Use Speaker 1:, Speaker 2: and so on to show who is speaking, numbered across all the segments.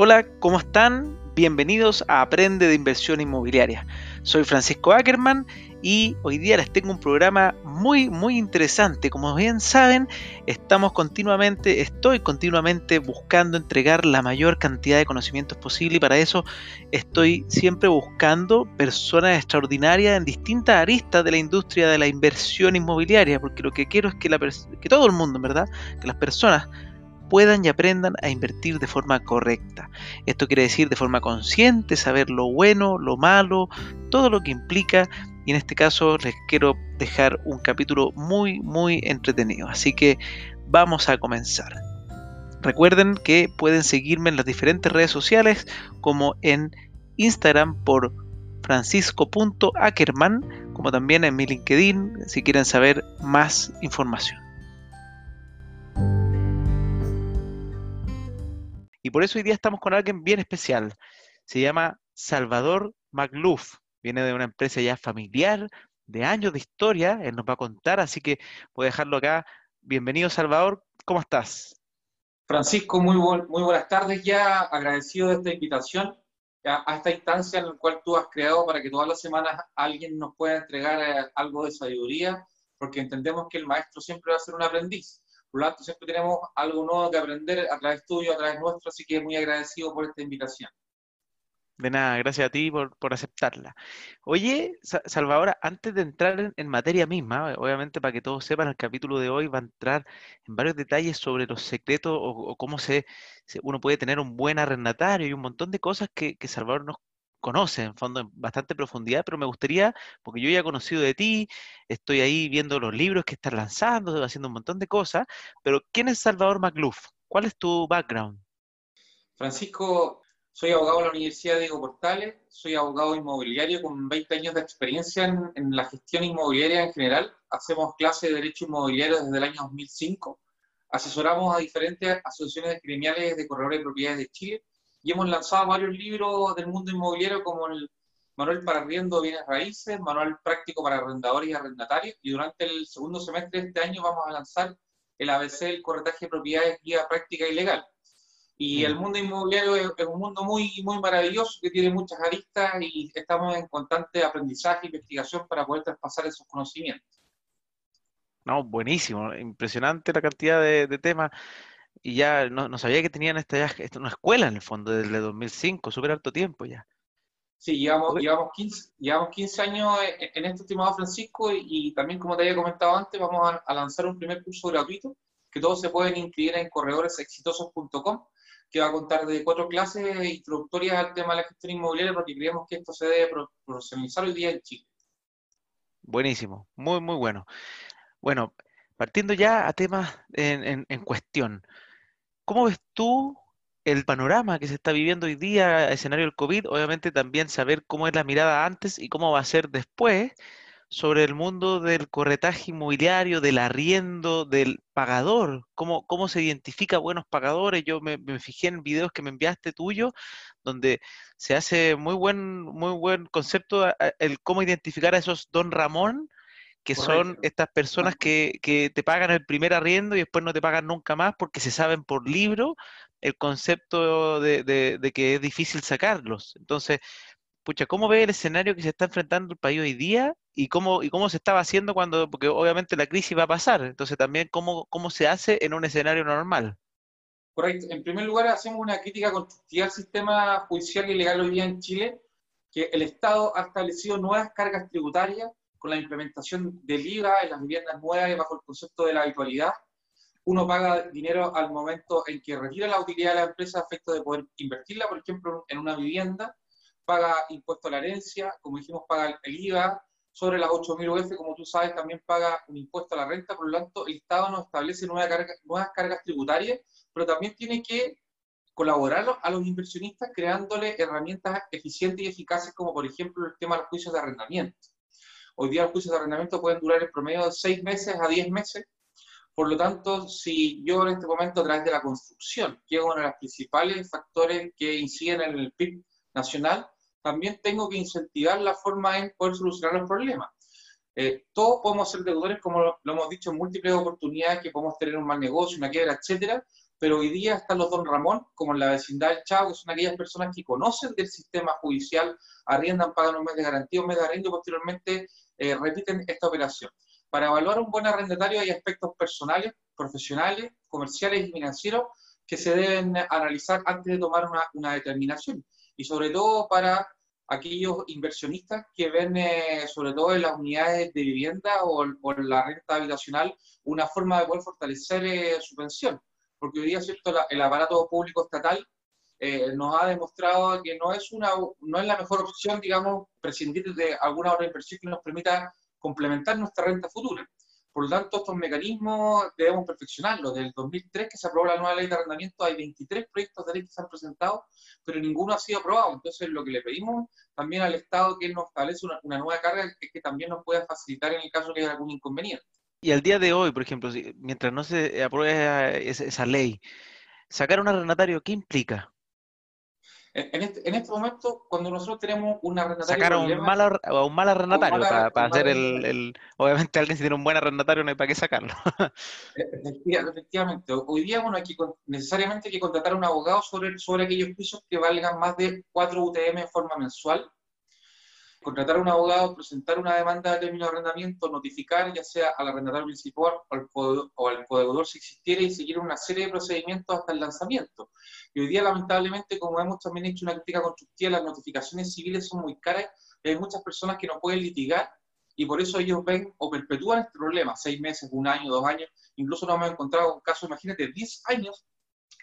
Speaker 1: Hola, ¿cómo están? Bienvenidos a Aprende de Inversión Inmobiliaria. Soy Francisco Ackerman y hoy día les tengo un programa muy muy interesante. Como bien saben, estamos continuamente, estoy continuamente buscando entregar la mayor cantidad de conocimientos posible y para eso estoy siempre buscando personas extraordinarias en distintas aristas de la industria de la inversión inmobiliaria, porque lo que quiero es que, la, que todo el mundo, ¿verdad? Que las personas puedan y aprendan a invertir de forma correcta. Esto quiere decir de forma consciente, saber lo bueno, lo malo, todo lo que implica. Y en este caso les quiero dejar un capítulo muy, muy entretenido. Así que vamos a comenzar. Recuerden que pueden seguirme en las diferentes redes sociales como en Instagram por francisco.ackerman, como también en mi LinkedIn si quieren saber más información. Y por eso hoy día estamos con alguien bien especial. Se llama Salvador McLuff. Viene de una empresa ya familiar, de años de historia. Él nos va a contar, así que voy a dejarlo acá. Bienvenido, Salvador. ¿Cómo estás?
Speaker 2: Francisco, muy, muy buenas tardes ya. Agradecido de esta invitación a esta instancia en la cual tú has creado para que todas las semanas alguien nos pueda entregar eh, algo de sabiduría, porque entendemos que el maestro siempre va a ser un aprendiz. Por lo tanto, siempre tenemos algo nuevo que aprender a través tuyo, a través nuestro, así que muy agradecido por esta invitación.
Speaker 1: De nada, gracias a ti por, aceptarla. Oye, Salvador, antes de entrar en, materia misma, obviamente para que todos sepan, el capítulo de hoy va a entrar en varios detalles sobre los secretos o, cómo se, uno puede tener un buen arrendatario y un montón de cosas que, que Salvador nos conoce en fondo en bastante profundidad, pero me gustaría, porque yo ya he conocido de ti, estoy ahí viendo los libros que estás lanzando, haciendo un montón de cosas, pero ¿quién es Salvador McLuff? ¿Cuál es tu background?
Speaker 2: Francisco, soy abogado de la Universidad Diego Portales, soy abogado inmobiliario con 20 años de experiencia en, en la gestión inmobiliaria en general. Hacemos clases de Derecho Inmobiliario desde el año 2005. Asesoramos a diferentes asociaciones gremiales de corredores de propiedades de Chile y hemos lanzado varios libros del mundo inmobiliario como el Manual para Arriendo Bienes Raíces, Manual Práctico para Arrendadores y Arrendatarios, y durante el segundo semestre de este año vamos a lanzar el ABC, el Corretaje de Propiedades, Guía Práctica y Legal. Y el mundo inmobiliario es, un mundo muy, muy maravilloso que tiene muchas aristas y estamos en constante aprendizaje e investigación para poder traspasar esos conocimientos.
Speaker 1: No, buenísimo, impresionante la cantidad de, de temas y ya no, sabía que tenían esta, esta, una escuela en el fondo desde 2005, súper alto tiempo ya.
Speaker 2: Sí, llevamos, llevamos, 15, llevamos 15 años en esto, estimado Francisco, y, también, como te había comentado antes, vamos a, lanzar un primer curso gratuito que todos se pueden inscribir en corredoresexitosos.com, que va a contar de cuatro clases introductorias al tema de la gestión inmobiliaria, porque creemos que esto se debe profesionalizar hoy día en Chile.
Speaker 1: Buenísimo, muy, muy bueno. Bueno, partiendo ya a temas en, en, en cuestión. ¿Cómo ves tú el panorama que se está viviendo hoy día, escenario del COVID? Obviamente también saber cómo es la mirada antes y cómo va a ser después sobre el mundo del corretaje inmobiliario, del arriendo, del pagador, cómo, cómo se identifica buenos pagadores. Yo me, me, fijé en videos que me enviaste tuyo, donde se hace muy buen, muy buen concepto el cómo identificar a esos don Ramón que son estas personas que, que, te pagan el primer arriendo y después no te pagan nunca más porque se saben por libro el concepto de, de, que es difícil sacarlos. Entonces, pucha, ¿cómo ve el escenario que se está enfrentando el país hoy día y cómo, y cómo se estaba haciendo cuando, porque obviamente la crisis va a pasar, entonces también cómo, cómo se hace en un escenario normal?
Speaker 2: Correcto. En primer lugar, hacemos una crítica constructiva al sistema judicial y legal hoy día en Chile, que el Estado ha establecido nuevas cargas tributarias con la implementación del IVA en las viviendas nuevas bajo el concepto de la habitualidad. Uno paga dinero al momento en que retira la utilidad de la empresa a efecto de poder invertirla, por ejemplo, en una vivienda, paga impuesto a la herencia, como dijimos, paga el IVA, sobre las 8.000 UF, como tú sabes, también paga un impuesto a la renta, por lo tanto, el Estado nos establece nuevas cargas tributarias, pero también tiene que colaborar a los inversionistas creándole herramientas eficientes y eficaces, como por ejemplo el tema de los juicios de arrendamiento. Hoy día los juicios de arrendamiento pueden durar en promedio de 6 meses a 10 meses. Por lo tanto, si yo en este momento, a través de la construcción, que es uno de los principales factores que inciden en el PIB nacional, también tengo que incentivar la forma en poder solucionar los problemas. Eh, todos podemos ser deudores, como lo, hemos dicho en múltiples oportunidades, que podemos tener un mal negocio, una quiebra, etcétera, pero hoy día están los Don Ramón, como en la vecindad del Chavo, que son aquellas personas que conocen del sistema judicial, arriendan, pagan un mes de garantía, un mes de arriendo posteriormente eh, repiten esta operación. Para evaluar un buen arrendatario hay aspectos personales, profesionales, comerciales y financieros que se deben analizar antes de tomar una, una determinación. Y sobre todo para aquellos inversionistas que ven, eh, sobre todo en las unidades de vivienda o, en la renta habitacional, una forma de poder fortalecer eh, su pensión. Porque hoy día, ¿cierto? el aparato público estatal eh, nos ha demostrado que no es, una, no es la mejor opción, digamos, prescindir de alguna otra inversión que nos permita complementar nuestra renta futura. Por lo tanto, estos mecanismos debemos perfeccionarlos. Desde el 2003 que se aprobó la nueva ley de arrendamiento, hay 23 proyectos de ley que se han presentado, pero ninguno ha sido aprobado. Entonces, lo que le pedimos también al Estado que nos establece una, nueva carga es que también nos pueda facilitar en el caso que haya algún inconveniente.
Speaker 1: Y al día de hoy, por ejemplo, mientras no se apruebe esa, esa ley, sacar un arrendatario, ¿qué implica?
Speaker 2: En este, en este momento, cuando nosotros tenemos un arrendatario.
Speaker 1: Sacar a un, mal, a un mal arrendatario para, hacer el, el, Obviamente, alguien si tiene un buen arrendatario no hay para qué sacarlo.
Speaker 2: Efectivamente. Hoy día, bueno, hay que, necesariamente hay que contratar a un abogado sobre, sobre aquellos pisos que valgan más de 4 UTM en forma mensual contratar a un abogado, presentar una demanda de término de arrendamiento, notificar ya sea al arrendatario principal o al, codeudor si existiera y seguir una serie de procedimientos hasta el lanzamiento. Y hoy día, lamentablemente, como hemos también hecho una crítica constructiva, las notificaciones civiles son muy caras y hay muchas personas que no pueden litigar y por eso ellos ven o perpetúan este problema, seis meses, un año, dos años, incluso nos hemos encontrado un caso, imagínate, diez años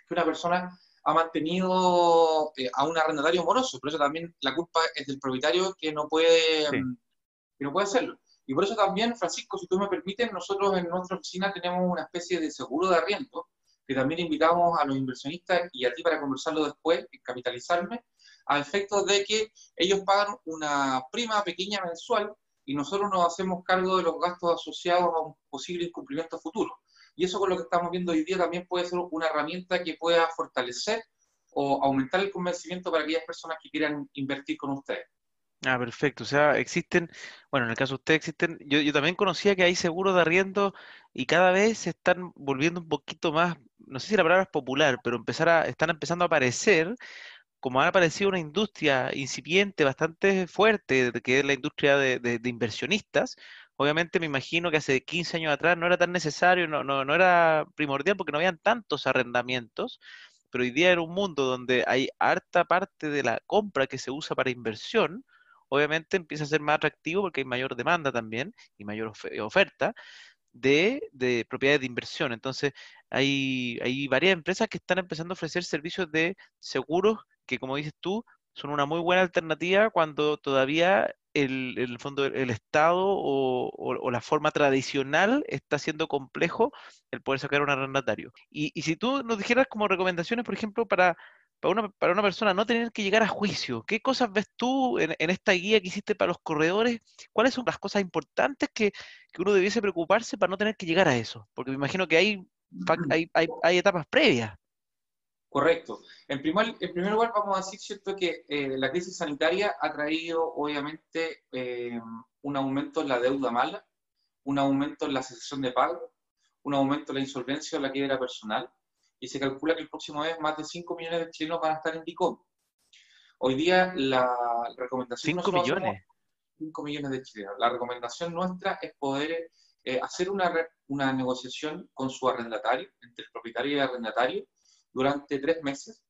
Speaker 2: que una persona ha mantenido eh, a un arrendatario moroso, por eso también la culpa es del propietario que no puede, que no puede hacerlo. Y por eso también, Francisco, si tú me permites, nosotros en nuestra oficina tenemos una especie de seguro de arriendo, que también invitamos a los inversionistas y a ti para conversarlo después, capitalizarme, a efectos de que ellos pagan una prima pequeña mensual y nosotros nos hacemos cargo de los gastos asociados a un posible incumplimiento futuro. Y eso con lo que estamos viendo hoy día también puede ser una herramienta que pueda fortalecer o aumentar el convencimiento para aquellas personas que quieran invertir con ustedes.
Speaker 1: Ah, perfecto. O sea, existen, bueno, en el caso de ustedes existen, yo, yo también conocía que hay seguros de arriendo y cada vez se están volviendo un poquito más, no sé si la palabra es popular, pero empezar a, están empezando a aparecer, como ha aparecido una industria incipiente bastante fuerte, que es la industria de, de inversionistas, Obviamente me imagino que hace 15 años atrás no era tan necesario, no, no, no era primordial porque no habían tantos arrendamientos, pero hoy día en un mundo donde hay harta parte de la compra que se usa para inversión, obviamente empieza a ser más atractivo porque hay mayor demanda también y mayor oferta de, de, propiedades de inversión. Entonces, hay, hay varias empresas que están empezando a ofrecer servicios de seguros que, como dices tú, son una muy buena alternativa cuando todavía el, el fondo el Estado o, la forma tradicional está siendo complejo el poder sacar un arrendatario. Y, y si tú nos dijeras como recomendaciones, por ejemplo, para, para, una, para una persona no tener que llegar a juicio, ¿qué cosas ves tú en, esta guía que hiciste para los corredores? ¿Cuáles son las cosas importantes que, que, uno debiese preocuparse para no tener que llegar a eso? Porque me imagino que hay, hay, hay, hay etapas previas.
Speaker 2: Correcto. En primer, en primer lugar, vamos a decir cierto que eh, la crisis sanitaria ha traído, obviamente, eh, un aumento en la deuda mala, un aumento en la cesación de pago, un aumento en la insolvencia o la quiebra personal, y se calcula que el próximo mes más de 5 millones de chilenos van a estar en DICOM. Hoy día la recomendación...
Speaker 1: 5 millones.
Speaker 2: 5 millones de chilenos. La recomendación nuestra es poder eh, hacer una, una negociación con su arrendatario, entre el propietario y el arrendatario, durante tres meses,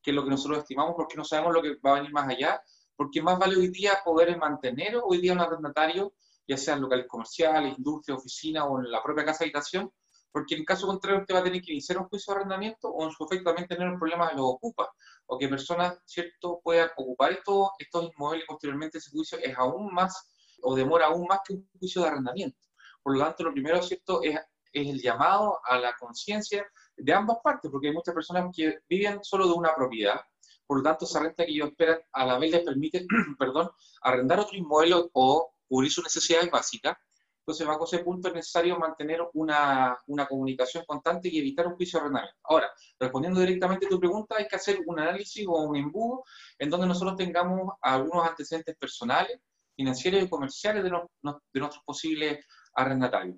Speaker 2: que es lo que nosotros estimamos, porque no sabemos lo que va a venir más allá, porque más vale hoy día poder mantener hoy día un arrendatario, ya sea en locales comerciales, industria, oficina o en la propia casa de habitación, porque en caso contrario usted va a tener que iniciar un juicio de arrendamiento o en su efecto también tener problemas de los ocupa, o que personas, ¿cierto?, puedan ocupar estos, estos inmuebles y posteriormente ese juicio es aún más, o demora aún más que un juicio de arrendamiento. Por lo tanto, lo primero, ¿cierto?, es, es el llamado a la conciencia de ambas partes, porque hay muchas personas que viven solo de una propiedad, por lo tanto esa renta que ellos esperan a la vez les permite, perdón, arrendar otro inmueble o cubrir sus necesidades básicas. Entonces, bajo ese punto es necesario mantener una, una comunicación constante y evitar un juicio de arrendamiento. Ahora, respondiendo directamente a tu pregunta, hay que hacer un análisis o un embudo en donde nosotros tengamos algunos antecedentes personales, financieros y comerciales de, de nuestros posibles arrendatarios.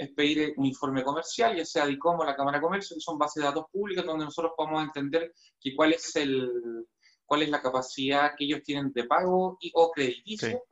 Speaker 2: Es pedir un informe comercial, ya sea DICOM o la Cámara de Comercio, que son bases de datos públicas donde nosotros podemos entender que cuál es el cuál es la capacidad que ellos tienen de pago y o crediticio.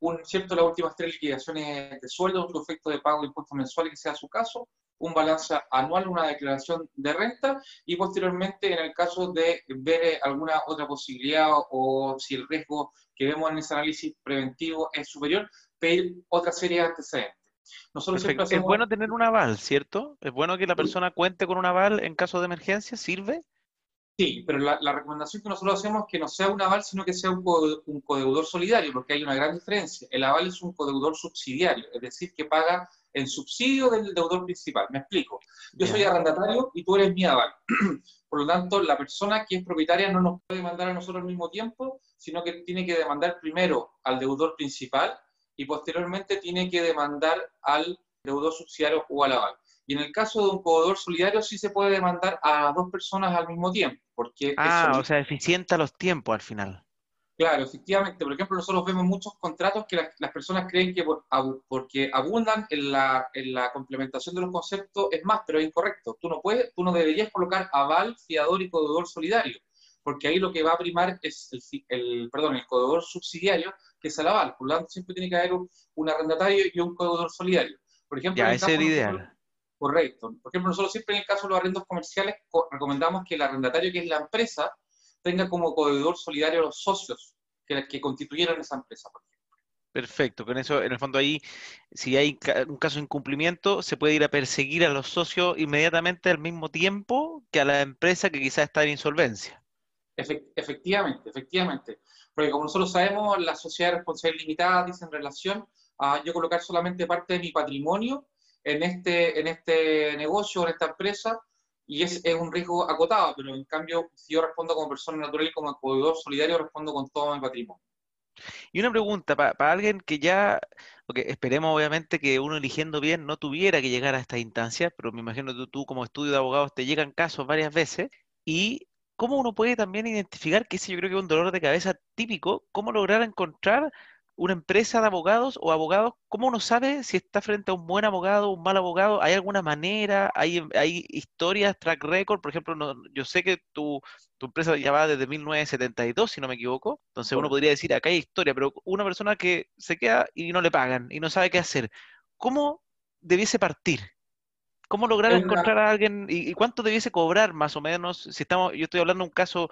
Speaker 2: Un, cierto, las últimas tres liquidaciones de sueldo, su efecto de pago de impuestos mensuales, que sea su caso, un balance anual, una declaración de renta y posteriormente, en el caso de ver alguna otra posibilidad o si el riesgo que vemos en ese análisis preventivo es superior, pedir otra serie de antecedentes.
Speaker 1: Nosotros Es bueno tener un aval, ¿cierto? Es bueno que la persona cuente con un aval en caso de emergencia, ¿sirve?
Speaker 2: Sí, pero la, recomendación que nosotros hacemos es que no sea un aval, sino que sea un, un codeudor solidario, porque hay una gran diferencia. El aval es un codeudor subsidiario, es decir, que paga en subsidio del deudor principal. Me explico. Yo soy arrendatario y tú eres mi aval. Por lo tanto, la persona que es propietaria no nos puede demandar a nosotros al mismo tiempo, sino que tiene que demandar primero al deudor principal y posteriormente tiene que demandar al deudor subsidiario o al aval. Y en el caso de un codeudor solidario sí se puede demandar a dos personas al mismo tiempo. Porque
Speaker 1: ah, o sea, eficienta los tiempos al final.
Speaker 2: Claro, efectivamente. Por ejemplo, nosotros vemos muchos contratos que las, personas creen que porque abundan en la, en la, complementación de los conceptos es más, pero es incorrecto. Tú no puedes, tú no deberías colocar aval, fiador y codeudor solidario, porque ahí lo que va a primar es el, el perdón, el codeudor subsidiario, que es el aval. Por lo tanto, siempre tiene que haber un, arrendatario y un codeudor solidario. Por ejemplo,
Speaker 1: ya, ese es el ideal.
Speaker 2: Correcto. Por ejemplo, nosotros siempre en el caso de los arrendos comerciales recomendamos que el arrendatario, que es la empresa, tenga como codeudor solidario a los socios que, que constituyeron esa empresa, por ejemplo.
Speaker 1: Perfecto, con eso, en el fondo ahí, si hay un caso de incumplimiento, se puede ir a perseguir a los socios inmediatamente al mismo tiempo que a la empresa que quizás está en insolvencia.
Speaker 2: Efectivamente, efectivamente. Porque como nosotros sabemos, la sociedad de responsabilidad limitada dice en relación a yo colocar solamente parte de mi patrimonio en este, en este negocio, en esta empresa, y es, un riesgo acotado, pero en cambio, si yo respondo como persona natural y como acogedor solidario, respondo con todo mi patrimonio.
Speaker 1: Y una pregunta para alguien que ya, esperemos obviamente que uno eligiendo bien no tuviera que llegar a esta instancia, pero me imagino que tú, tú como estudio de abogados te llegan casos varias veces, y cómo uno puede también identificar, que ese yo creo que es un dolor de cabeza típico, cómo lograr encontrar una empresa de abogados o abogados, ¿cómo uno sabe si está frente a un buen abogado o un mal abogado? ¿Hay alguna manera? ¿Hay, hay historias, track record? Por ejemplo, yo sé que tu, tu empresa ya va desde 1972, si no me equivoco. Entonces uno podría decir, acá hay historia, pero una persona que se queda y no le pagan y no sabe qué hacer, ¿cómo debiese partir? ¿Cómo lograr encontrar a alguien y, y, cuánto debiese cobrar más o menos? Si estamos, yo estoy hablando de un caso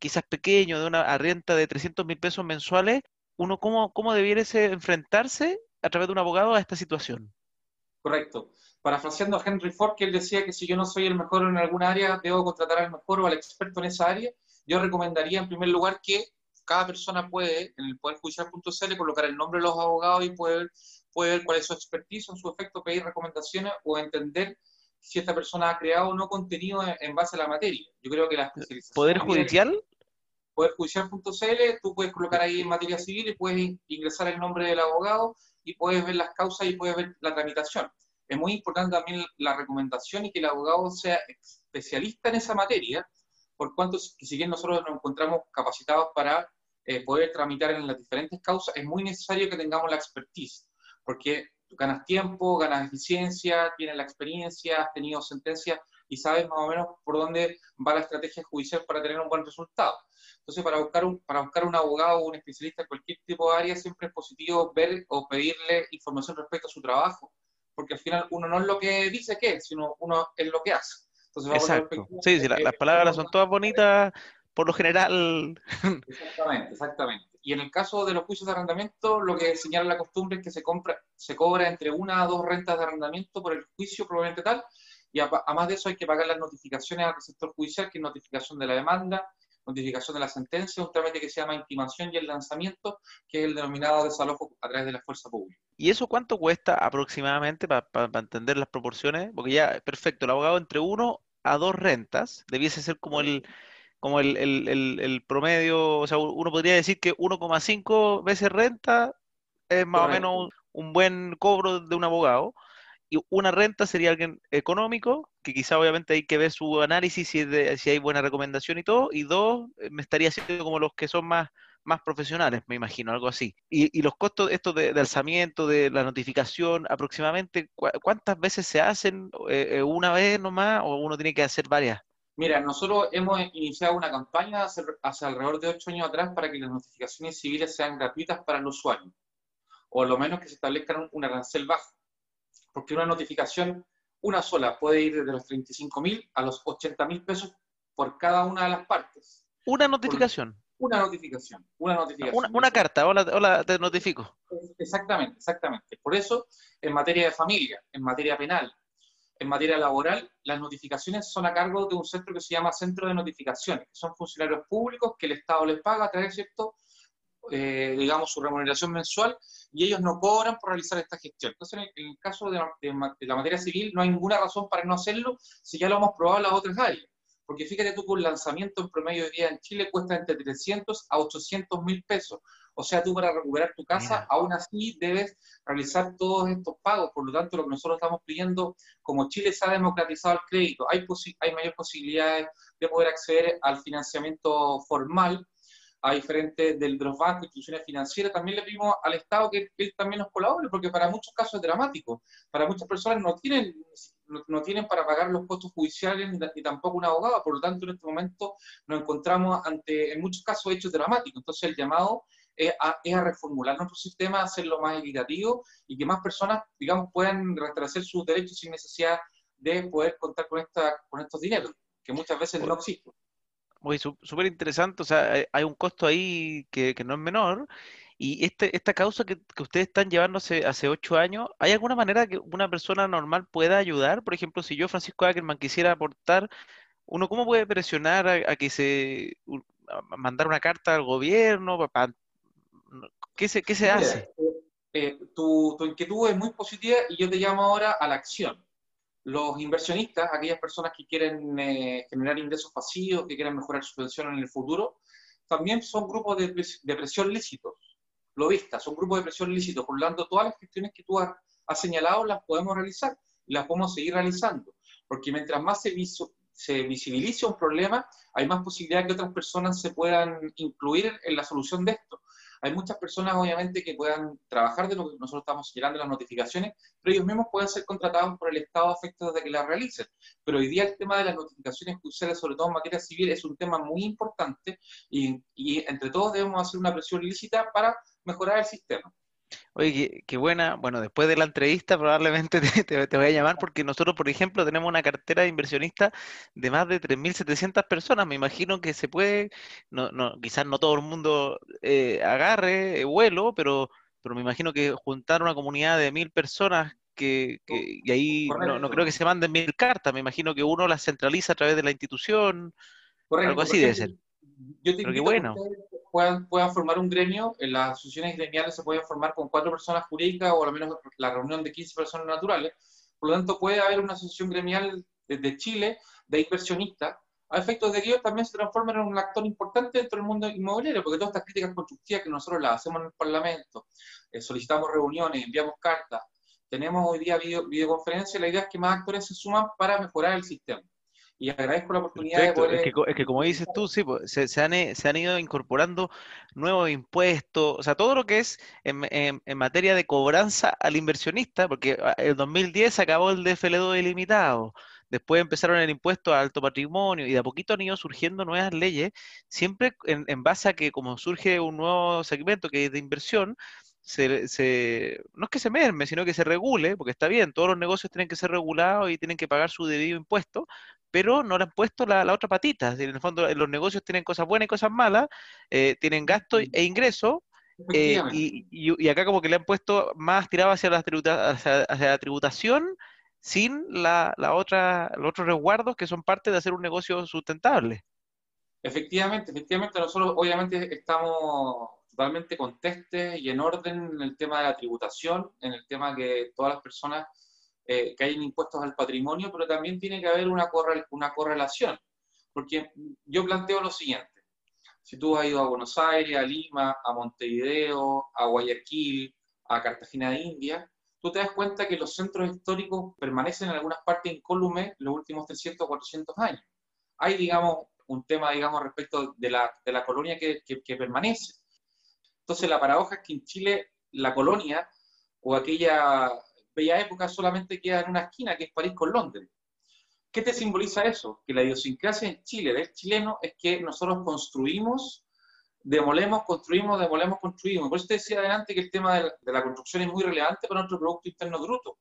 Speaker 1: quizás pequeño, de una renta de 300 mil pesos mensuales, uno cómo, cómo debiese enfrentarse a través de un abogado a esta situación.
Speaker 2: Correcto. Parafraseando a Henry Ford, que él decía que si yo no soy el mejor en alguna área, debo contratar al mejor o al experto en esa área. Yo recomendaría en primer lugar que cada persona puede, en el poderjudicial.cl, colocar el nombre de los abogados y puede, puede ver cuál es su expertise, en su efecto, pedir recomendaciones o entender si esta persona ha creado o no contenido en, base a la materia. Yo creo que la
Speaker 1: especialización... ¿Poder judicial?
Speaker 2: poderjudicial.cl, tú puedes colocar ahí en materia civil y puedes ingresar el nombre del abogado y puedes ver las causas y puedes ver la tramitación. Es muy importante también la recomendación y que el abogado sea especialista en esa materia, por cuanto si bien nosotros nos encontramos capacitados para eh, poder tramitar en las diferentes causas, es muy necesario que tengamos la expertise, porque ganas tiempo, ganas eficiencia, tienes la experiencia, has tenido sentencias y sabes más o menos por dónde va la estrategia judicial para tener un buen resultado. Entonces, para buscar un, para buscar un abogado o un especialista en cualquier tipo de área, siempre es positivo ver o pedirle información respecto a su trabajo, porque al final uno no es lo que dice que es, sino uno es lo que hace.
Speaker 1: Exacto. Sí, sí, las palabras son todas bonitas, por lo general.
Speaker 2: Exactamente, exactamente. Y en el caso de los juicios de arrendamiento, lo que señala la costumbre es que se, compra, se cobra entre una a dos rentas de arrendamiento por el juicio probablemente tal, y además de eso hay que pagar las notificaciones al sector judicial, que es notificación de la demanda, notificación de la sentencia, un trámite que se llama intimación y el lanzamiento, que es el denominado desalojo a través de la fuerza pública.
Speaker 1: ¿Y eso cuánto cuesta aproximadamente para entender las proporciones? Porque ya, perfecto, el abogado entre uno a dos rentas debiese ser como el como el, el, promedio, o sea, uno podría decir que 1,5 veces renta es más o menos un, buen cobro de un abogado, y una renta sería alguien económico, que quizá obviamente hay que ver su análisis si, si hay buena recomendación y todo, y dos, eh, me estaría haciendo como los que son más, más profesionales, me imagino, algo así. Y, los costos estos de, alzamiento, de la notificación, aproximadamente, ¿cuántas veces se hacen? Eh, ¿Una vez nomás o uno tiene que hacer varias?
Speaker 2: Mira, nosotros hemos iniciado una campaña hace, hace alrededor de ocho años atrás para que las notificaciones civiles sean gratuitas para el usuario, o a lo menos que se establezca un arancel bajo, porque una notificación, una sola, puede ir desde los 35 mil a los 80 mil pesos por cada una de las partes.
Speaker 1: ¿Una notificación?
Speaker 2: una notificación, una notificación.
Speaker 1: Una, carta, hola, hola, te notifico.
Speaker 2: Exactamente, exactamente. Por eso, en materia de familia, en materia penal, en materia laboral, las notificaciones son a cargo de un centro que se llama Centro de Notificaciones, que son funcionarios públicos que el Estado les paga a través de eh, digamos, su remuneración mensual y ellos no cobran por realizar esta gestión. Entonces, en el, caso de, la materia civil, no hay ninguna razón para no hacerlo si ya lo hemos probado en las otras áreas. Porque fíjate tú que un lanzamiento en promedio de día en Chile cuesta entre 300 a 800 mil pesos. O sea, tú para recuperar tu casa, aún así debes realizar todos estos pagos. Por lo tanto, lo que nosotros estamos pidiendo, como Chile se ha democratizado el crédito, hay, hay mayor posibilidades de poder acceder al financiamiento formal, a diferentes del, de los bancos, instituciones financieras, también le pedimos al Estado que, él también nos colabore, porque para muchos casos es dramático. Para muchas personas no tienen, no, tienen para pagar los costos judiciales ni, tampoco un abogado, por lo tanto en este momento nos encontramos ante, en muchos casos, hechos dramáticos. Entonces el llamado es a, reformular nuestro sistema, hacerlo más equitativo y que más personas, digamos, puedan restablecer sus derechos sin necesidad de poder contar con, esta, con estos dineros, que muchas veces no existen.
Speaker 1: Muy súper interesante, o sea, hay un costo ahí que, no es menor. Y este, esta causa que, ustedes están llevando hace, hace, ocho años, ¿hay alguna manera que una persona normal pueda ayudar? Por ejemplo, si yo, Francisco Ackerman, quisiera aportar, ¿uno cómo puede presionar a, que se mandar una carta al gobierno? ¿Qué se, qué se hace?
Speaker 2: Eh, tu, tu inquietud es muy positiva y yo te llamo ahora a la acción. Los inversionistas, aquellas personas que quieren eh, generar ingresos pasivos, que quieren mejorar su pensión en el futuro, también son grupos de, presión lícitos, lobistas, son grupos de presión lícitos. Por lo tanto, todas las gestiones que tú has, señalado las podemos realizar y las podemos seguir realizando. Porque mientras más se, se visibilice un problema, hay más posibilidad que otras personas se puedan incluir en la solución de esto. Hay muchas personas, obviamente, que puedan trabajar de lo que nosotros estamos señalando las notificaciones, pero ellos mismos pueden ser contratados por el Estado a efectos de que las realicen. Pero hoy día el tema de las notificaciones judiciales, sobre todo en materia civil, es un tema muy importante y, y entre todos debemos hacer una presión lícita para mejorar el sistema.
Speaker 1: Oye, qué, buena. Bueno, después de la entrevista probablemente te, voy a llamar porque nosotros, por ejemplo, tenemos una cartera de inversionistas de más de 3.700 personas. Me imagino que se puede, no, no, quizás no todo el mundo eh, agarre eh, vuelo, pero, pero me imagino que juntar una comunidad de mil personas que, y ahí no, creo que se manden mil cartas, me imagino que uno las centraliza a través de la institución, algo así debe ser.
Speaker 2: Yo te pero qué bueno puedan, formar un gremio, en las asociaciones gremiales se pueden formar con cuatro personas jurídicas o al menos la reunión de 15 personas naturales. Por lo tanto, puede haber una asociación gremial desde Chile de inversionistas a efectos de que ellos también se transformen en un actor importante dentro del mundo inmobiliario, porque todas estas críticas constructivas que nosotros las hacemos en el Parlamento, eh, solicitamos reuniones, enviamos cartas, tenemos hoy día video, videoconferencias, la idea es que más actores se suman para mejorar el sistema y agradezco la oportunidad de poder...
Speaker 1: Es que, como dices tú, sí, pues, se, han, se, han, ido incorporando nuevos impuestos, o sea, todo lo que es en, en, materia de cobranza al inversionista, porque ah, el 2010 acabó el DFL2 ilimitado, después empezaron el impuesto a alto patrimonio y de a poquito han ido surgiendo nuevas leyes, siempre en, en base a que como surge un nuevo segmento que es de inversión, se, se, no es que se merme, sino que se regule, porque está bien, todos los negocios tienen que ser regulados y tienen que pagar su debido impuesto, pero no le han puesto la, otra patita. En el fondo, los negocios tienen cosas buenas y cosas malas, eh, tienen gasto e ingresos, eh, y, acá como que le han puesto más tirado hacia la, hacia, la tributación sin la, otra, los otros resguardos que son parte de hacer un negocio sustentable.
Speaker 2: Efectivamente, efectivamente, nosotros obviamente estamos totalmente contestes y en orden en el tema de la tributación, en el tema que todas las personas eh, que hayan impuestos al patrimonio, pero también tiene que haber una, una correlación. Porque yo planteo lo siguiente. Si tú has ido a Buenos Aires, a Lima, a Montevideo, a Guayaquil, a Cartagena de India, tú te das cuenta que los centros históricos permanecen en algunas partes incólumes los últimos 300 o 400 años. Hay, digamos, un tema, digamos, respecto de la, de la colonia que, que, que, permanece. Entonces la paradoja es que en Chile la colonia o aquella bella época solamente queda en una esquina, que es París con Londres. ¿Qué te simboliza eso? Que la idiosincrasia en Chile del chileno es que nosotros construimos, demolemos, construimos, demolemos, construimos. Por eso te decía adelante que el tema de la, construcción es muy relevante para nuestro Producto Interno Bruto.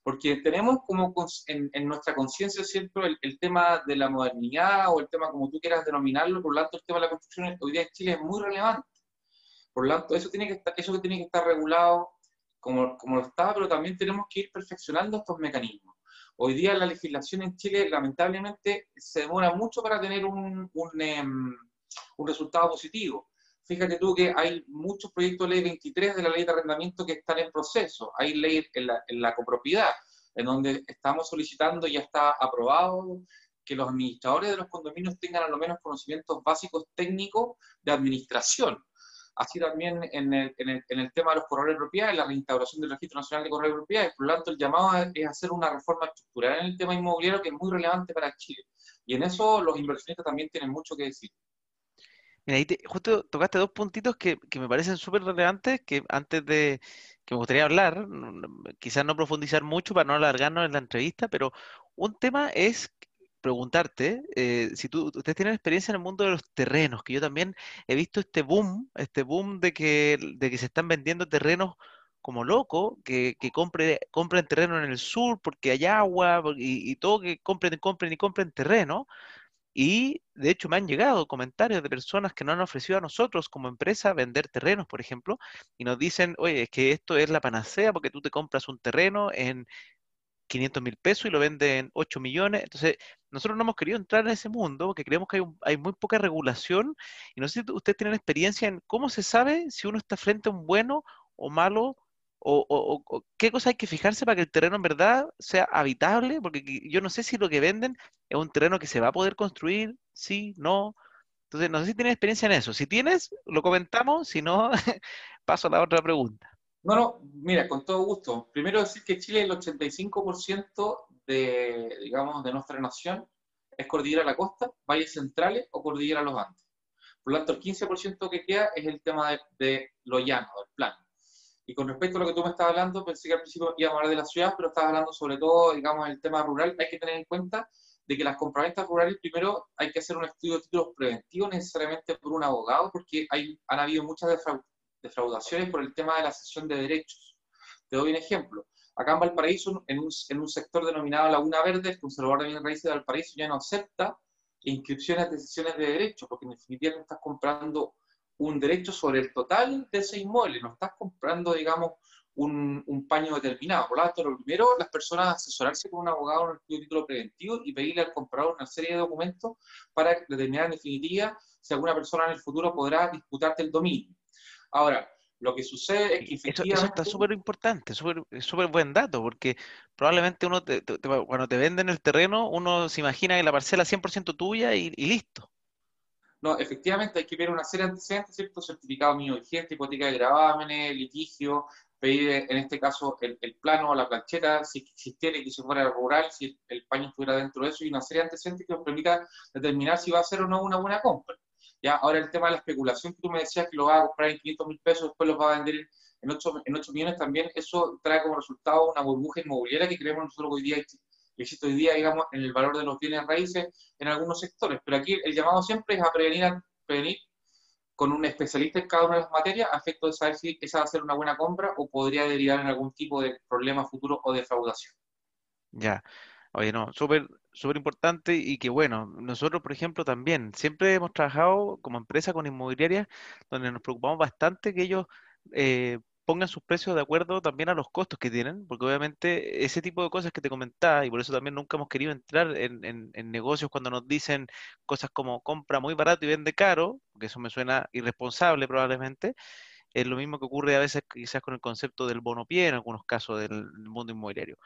Speaker 2: Porque tenemos como en, nuestra conciencia siempre el, tema de la modernidad o el tema como tú quieras denominarlo, por lo tanto el tema de la construcción hoy día en Chile es muy relevante. Por lo tanto, eso tiene que estar, eso tiene que estar regulado como, como lo está, pero también tenemos que ir perfeccionando estos mecanismos. Hoy día la legislación en Chile lamentablemente se demora mucho para tener un, un, em, un resultado positivo. Fíjate tú que hay muchos proyectos de ley 23 de la ley de arrendamiento que están en proceso. Hay ley en la, en la copropiedad, en donde estamos solicitando, ya está aprobado, que los administradores de los condominios tengan al menos conocimientos básicos técnicos de administración así también en el, en el, en el tema de los corredores de propiedad, en la reinstauración del Registro Nacional de Corredores de Propiedades. Por lo tanto, el llamado es hacer una reforma estructural en el tema inmobiliario que es muy relevante para Chile. Y en eso los inversionistas también tienen mucho que decir.
Speaker 1: Mira, ahí justo tocaste dos puntitos que, que me parecen súper relevantes, que antes de que me gustaría hablar, quizás no profundizar mucho para no alargarnos en la entrevista, pero un tema es preguntarte eh, si tú, ustedes tienen experiencia en el mundo de los terrenos, que yo también he visto este boom, este boom de que, de que se están vendiendo terrenos como loco, que, que compre, compren terreno en el sur porque hay agua y, todo, que compren, compren y compren terreno. Y de hecho me han llegado comentarios de personas que nos han ofrecido a nosotros como empresa vender terrenos, por ejemplo, y nos dicen, oye, es que esto es la panacea porque tú te compras un terreno en 500 mil pesos y lo venden 8 millones. Entonces, nosotros no hemos querido entrar en ese mundo porque creemos que hay, muy poca regulación y no sé si ustedes tienen experiencia en cómo se sabe si uno está frente a un bueno o malo o, qué cosa hay que fijarse para que el terreno en verdad sea habitable, porque yo no sé si lo que venden es un terreno que se va a poder construir, sí, no. Entonces, no sé si tienes experiencia en eso. Si tienes, lo comentamos, si no, paso a la otra pregunta.
Speaker 2: No, no, mira, con todo gusto. Primero decir que Chile el 85% de, digamos, de nuestra nación es cordillera a la costa, valles centrales o cordillera a los Andes. Por lo tanto, el 15% que queda es el tema de, de, lo llano, del plano. Y con respecto a lo que tú me estabas hablando, pensé que al principio íbamos a hablar de la ciudad, pero estabas hablando sobre todo, digamos, el tema rural. Hay que tener en cuenta de que las compraventas rurales, primero hay que hacer un estudio de títulos preventivos necesariamente por un abogado, porque hay, han habido muchas defraudaciones por el tema de la cesión de derechos. Te doy un ejemplo. Acá en Valparaíso, en un, en un sector denominado Laguna Verde, el conservador de bienes raíces de Valparaíso ya no acepta inscripciones de cesiones de derechos, porque en definitiva no estás comprando un derecho sobre el total de ese inmueble, no estás comprando, digamos, un, un, paño determinado. Por lo tanto, lo primero, las personas asesorarse con un abogado en el título preventivo y pedirle al comprador una serie de documentos para determinar en definitiva si alguna persona en el futuro podrá disputarte el dominio. Ahora, lo que sucede es que
Speaker 1: efectivamente... Eso, está súper importante, súper buen dato, porque probablemente uno, cuando te venden el terreno, uno se imagina que la parcela es 100% tuya y, listo.
Speaker 2: No, efectivamente hay que ver una serie de antecedentes, ¿cierto? Certificado mío vigente, hipoteca de gravámenes, litigio, pedir en este caso el, plano o la plancheta, si existiera y que se fuera rural, si el paño estuviera dentro de eso, y una serie de antecedentes que nos permita determinar si va a ser o no una buena compra. ¿Ya? Ahora el tema de la especulación que tú me decías que lo va a comprar en 500 mil pesos, después lo va a vender en 8, en 8 millones también, eso trae como resultado una burbuja inmobiliaria que creemos nosotros hoy día existe hoy día, digamos, en el valor de los bienes raíces en algunos sectores. Pero aquí el llamado siempre es a prevenir, a prevenir con un especialista en cada una de las materias a efecto de saber si esa va a ser una buena compra o podría derivar en algún tipo de problema futuro o defraudación.
Speaker 1: Ya. Oye, no, súper súper importante y que bueno, nosotros por ejemplo también siempre hemos trabajado como empresa con inmobiliarias donde nos preocupamos bastante que ellos eh, pongan sus precios de acuerdo también a los costos que tienen, porque obviamente ese tipo de cosas que te comentaba y por eso también nunca hemos querido entrar en, en negocios cuando nos dicen cosas como compra muy barato y vende caro, porque eso me suena irresponsable probablemente, es lo mismo que ocurre a veces quizás con el concepto del bono pie en algunos casos del mundo inmobiliario.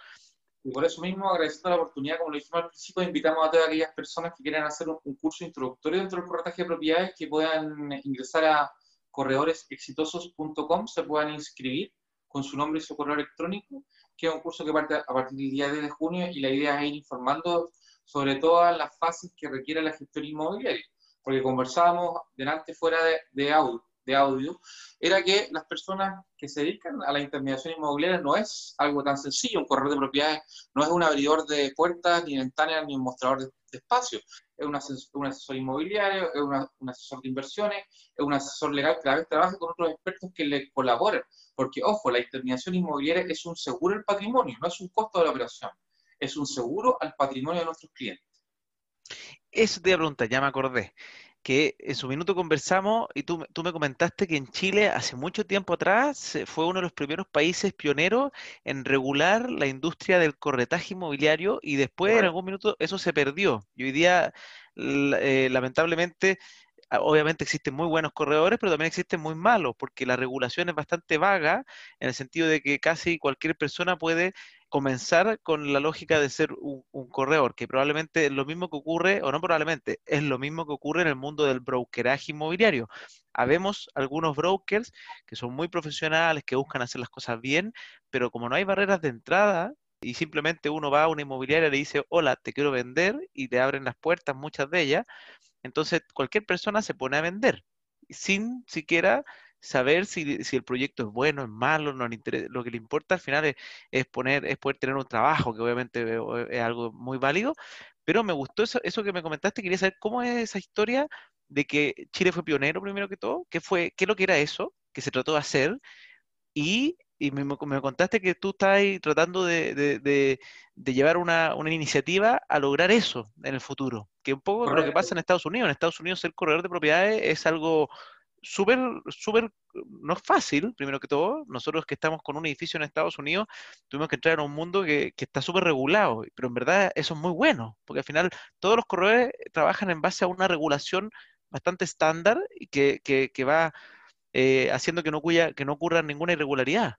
Speaker 2: Y por eso mismo, agradeciendo la oportunidad, como lo dijimos al principio, invitamos a todas aquellas personas que quieran hacer un, curso introductorio dentro del corretaje de propiedades que puedan ingresar a corredoresexitosos.com, se puedan inscribir con su nombre y su correo electrónico, que es un curso que parte a partir del día de junio y la idea es ir informando sobre todas las fases que requiere la gestión inmobiliaria. Porque conversábamos delante fuera de audio, de audio, era que las personas que se dedican a la intermediación inmobiliaria no es algo tan sencillo. Un corredor de propiedades no es un abridor de puertas, ni ventanas, ni un mostrador de, espacio. Es un asesor, inmobiliario, es un asesor de inversiones, es un asesor legal que a veces trabaja con otros expertos que le colaboran. Porque, ojo, la intermediación inmobiliaria es un seguro del patrimonio, no es un costo de la operación. Es un seguro al patrimonio de nuestros clientes.
Speaker 1: Eso te iba ya me acordé que en su minuto conversamos y tú, tú, me comentaste que en Chile hace mucho tiempo atrás fue uno de los primeros países pioneros en regular la industria del corretaje inmobiliario y después en algún minuto eso se perdió. Y hoy día, eh, lamentablemente, obviamente existen muy buenos corredores, pero también existen muy malos, porque la regulación es bastante vaga en el sentido de que casi cualquier persona puede comenzar con la lógica de ser un, corredor, que probablemente es lo mismo que ocurre, o no probablemente, es lo mismo que ocurre en el mundo del brokeraje inmobiliario. Habemos algunos brokers que son muy profesionales, que buscan hacer las cosas bien, pero como no hay barreras de entrada, y simplemente uno va a una inmobiliaria y le dice, hola, te quiero vender, y te abren las puertas, muchas de ellas, entonces cualquier persona se pone a vender, sin siquiera saber si, el proyecto es bueno, es malo, no lo que le importa al final es, poner, es poder tener un trabajo, que obviamente es algo muy válido, pero me gustó eso, eso que me comentaste, quería saber cómo es esa historia de que Chile fue pionero primero que todo, qué fue, qué es lo que era eso, que se trató de hacer, y, me, me, contaste que tú estás tratando de, llevar una, iniciativa a lograr eso en el futuro, que un poco lo que pasa en Estados Unidos. En Estados Unidos ser corredor de propiedades es algo súper, súper, no es fácil, primero que todo. Nosotros que estamos con un edificio en Estados Unidos, tuvimos que entrar en un mundo que, está súper regulado, pero en verdad eso es muy bueno, porque al final todos los corredores trabajan en base a una regulación bastante estándar y que, que, va eh, haciendo que no, que no ocurra ninguna irregularidad.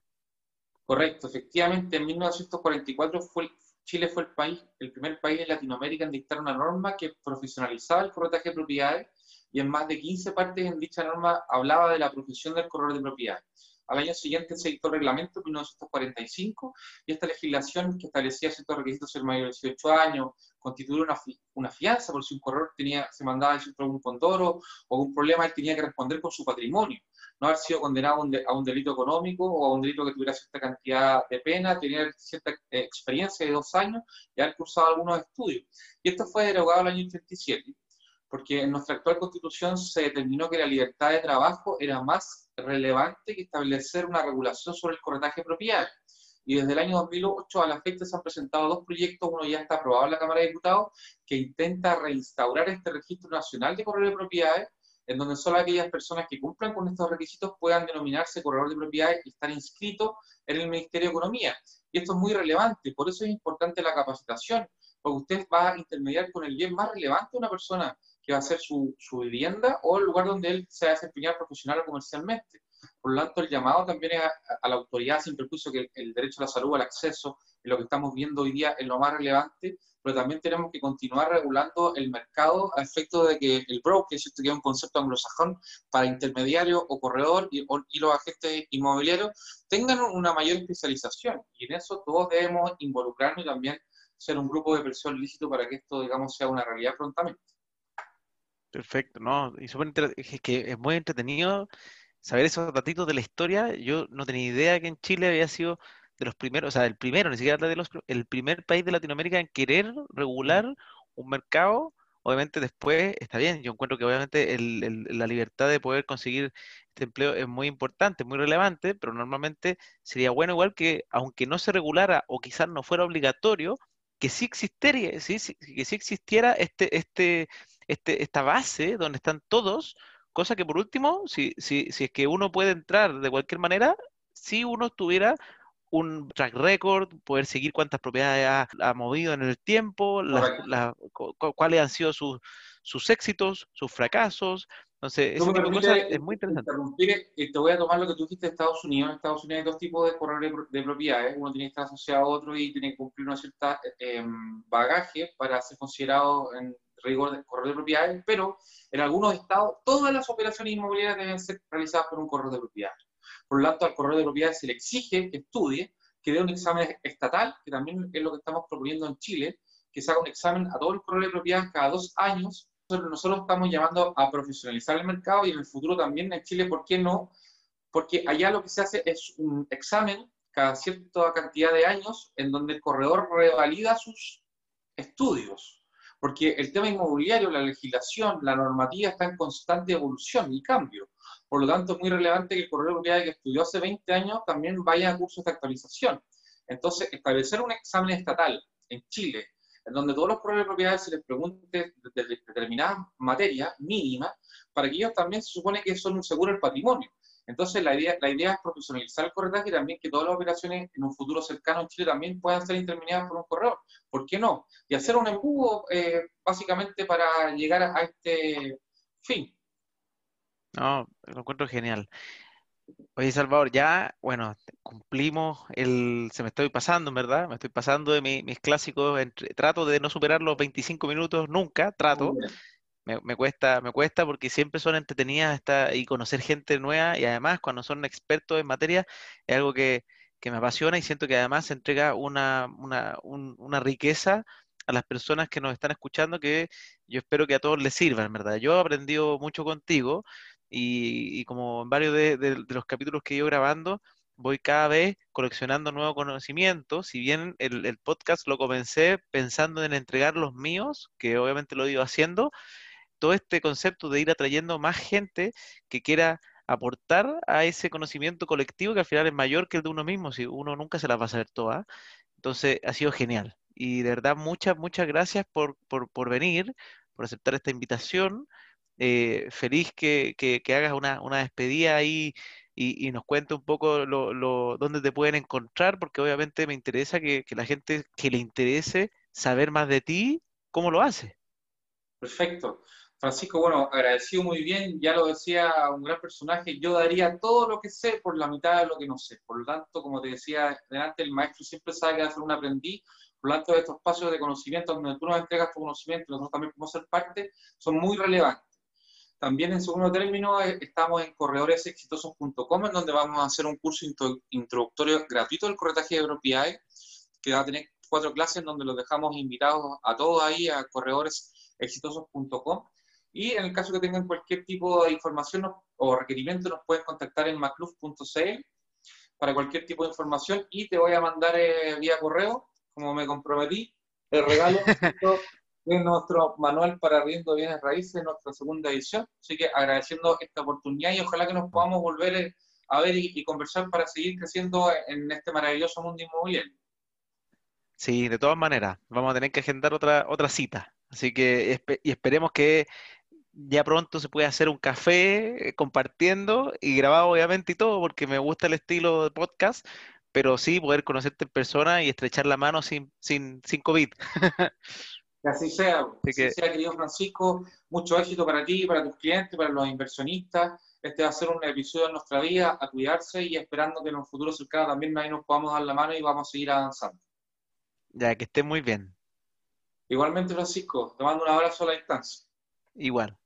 Speaker 2: Correcto, efectivamente, en 1944 fue, Chile fue el país, el primer país en Latinoamérica en dictar una norma que profesionalizaba el corretaje de propiedades y en más de 15 partes en dicha norma hablaba de la profesión del corredor de propiedades. Al año siguiente se dictó el reglamento 1945 y esta legislación que establecía ciertos requisitos ser mayor de 18 años, constituir una, una fianza por si un corredor tenía, se mandaba a un condoro o un problema, él tenía que responder con su patrimonio. No haber sido condenado a un, delito económico o a un delito que tuviera cierta cantidad de pena, tener cierta eh, experiencia de dos años y haber cursado algunos estudios. Y esto fue derogado el año 37 porque en nuestra actual constitución se determinó que la libertad de trabajo era más relevante que establecer una regulación sobre el corretaje de propiedades. Y desde el año 2008 a la fecha se han presentado dos proyectos, uno ya está aprobado en la Cámara de Diputados, que intenta reinstaurar este registro nacional de corredor de propiedades, en donde solo aquellas personas que cumplan con estos requisitos puedan denominarse corredor de propiedades y estar inscritos en el Ministerio de Economía. Y esto es muy relevante, por eso es importante la capacitación, porque usted va a intermediar con el bien más relevante de una persona que va a ser su, su vivienda o el lugar donde él se va a desempeñar profesional o comercialmente. Por lo tanto, el llamado también es a, la autoridad, sin perjuicio que el derecho a la salud, al acceso, en lo que estamos viendo hoy día es lo más relevante, pero también tenemos que continuar regulando el mercado a efecto de que el broker, que es un concepto anglosajón para intermediario o corredor y, y, los agentes inmobiliarios, tengan una mayor especialización. Y en eso todos debemos involucrarnos y también ser un grupo de presión lícito para que esto, digamos, sea una realidad prontamente.
Speaker 1: Perfecto, ¿no? Y es que es muy entretenido saber esos ratitos de la historia. Yo no tenía idea que en Chile había sido de los primeros, o sea, el primero, ni siquiera de los, el primer país de Latinoamérica en querer regular un mercado. Obviamente después está bien, yo encuentro que obviamente la libertad de poder conseguir este empleo es muy importante, muy relevante, pero normalmente sería bueno igual que, aunque no se regulara o quizás no fuera obligatorio, que sí existiera, sí, que sí existiera este, este, este, esta base donde están todos, cosa que por último, si, si, si es que uno puede entrar de cualquier manera, si uno tuviera un track record, poder seguir cuántas propiedades ha, movido en el tiempo, cuáles han sido sus, sus éxitos, sus fracasos. Entonces, ese tipo de cosas es muy interesante.
Speaker 2: te voy a tomar lo que tú dijiste de Estados Unidos. En Estados Unidos hay dos tipos de corredores de propiedades. Uno tiene que estar asociado a otro y tiene que cumplir una cierta eh, em, bagaje para ser considerado en rigor de corredor de propiedades, pero en algunos estados todas las operaciones inmobiliarias deben ser realizadas por un corredor de propiedades. Por lo tanto, al corredor de propiedades se le exige que estudie, que dé un examen estatal, que también es lo que estamos proponiendo en Chile, que se haga un examen a todos los corredores de propiedades cada dos años nosotros estamos llamando a profesionalizar el mercado y en el futuro también en Chile, ¿por qué no? Porque allá lo que se hace es un examen cada cierta cantidad de años en donde el corredor revalida sus estudios. Porque el tema inmobiliario, la legislación, la normativa está en constante evolución y cambio. Por lo tanto, es muy relevante que el corredor inmobiliario que estudió hace 20 años también vaya a cursos de actualización. Entonces, establecer un examen estatal en Chile en donde todos los corredores de propiedades se les pregunte de, determinadas materias mínimas, para que ellos también se supone que son un seguro del patrimonio. Entonces, la idea, la idea es profesionalizar el corretaje y también que todas las operaciones en un futuro cercano en Chile también puedan ser interminadas por un corredor. ¿Por qué no? Y hacer un embudo eh, básicamente para llegar a este fin.
Speaker 1: No, lo encuentro genial. Oye, Salvador, ya, bueno, cumplimos el, se me estoy pasando, ¿verdad? Me estoy pasando de mis clásicos, trato de no superar los 25 minutos nunca, trato. Me, cuesta, me cuesta porque siempre son entretenidas esta, y conocer gente nueva y además cuando son expertos en materia es algo que, me apasiona y siento que además se entrega una, una, una riqueza a las personas que nos están escuchando que yo espero que a todos les sirvan, ¿verdad? Yo he aprendido mucho contigo y, como en varios de, los capítulos que ido grabando, voy cada vez coleccionando nuevo conocimiento. Si bien el, podcast lo comencé pensando en entregar los míos, que obviamente lo he ido haciendo, todo este concepto de ir atrayendo más gente que quiera aportar a ese conocimiento colectivo que al final es mayor que el de uno mismo, si uno nunca se las va a saber todas. Entonces ha sido genial. Y de verdad, muchas, muchas gracias por, por, por venir, por aceptar esta invitación. Eh, feliz que, hagas una, despedida ahí y, nos cuente un poco lo, dónde te pueden encontrar, porque obviamente me interesa que, la gente que le interese saber más de ti, ¿cómo lo hace?
Speaker 2: Perfecto. Francisco, bueno, agradecido muy bien, ya lo decía un gran personaje, yo daría todo lo que sé por la mitad de lo que no sé. Por lo tanto, como te decía delante, el maestro siempre sabe que hacer un aprendiz, por lo tanto, estos espacios de conocimiento donde tú nos entregas tu conocimiento, nosotros también podemos ser parte, son muy relevantes. También en segundo término eh, estamos en corredoresexitosos.com en donde vamos a hacer un curso introductorio gratuito del corretaje de propiedades que va a tener cuatro clases en donde los dejamos invitados a todos ahí a corredoresexitosos.com y en el caso que tengan cualquier tipo de información o requerimiento nos pueden contactar en macluf.cl para cualquier tipo de información. Y te voy a mandar eh, vía correo, como me comprometí, el regalo en nuestro manual para riendo bienes raíces, nuestra segunda edición. Así que agradeciendo esta oportunidad y ojalá que nos podamos volver eh, a ver y, conversar para seguir creciendo en este maravilloso mundo inmobiliario.
Speaker 1: Sí, de todas maneras, vamos a tener que agendar otra, otra cita. Así que y esperemos que ya pronto se pueda hacer un café eh, compartiendo y grabado obviamente y todo, porque me gusta el estilo de podcast, pero sí poder conocerte en persona y estrechar la mano sin, sin, sin COVID.
Speaker 2: Que así sea, que sea, querido Francisco. Mucho éxito para ti, para tus clientes, para los inversionistas. Este va a ser un episodio de nuestra vida, a cuidarse y esperando que en un futuro cercano también ahí nos podamos dar la mano y vamos a seguir avanzando.
Speaker 1: Ya, que esté muy bien.
Speaker 2: Igualmente, Francisco, te mando un abrazo a la distancia.
Speaker 1: Igual.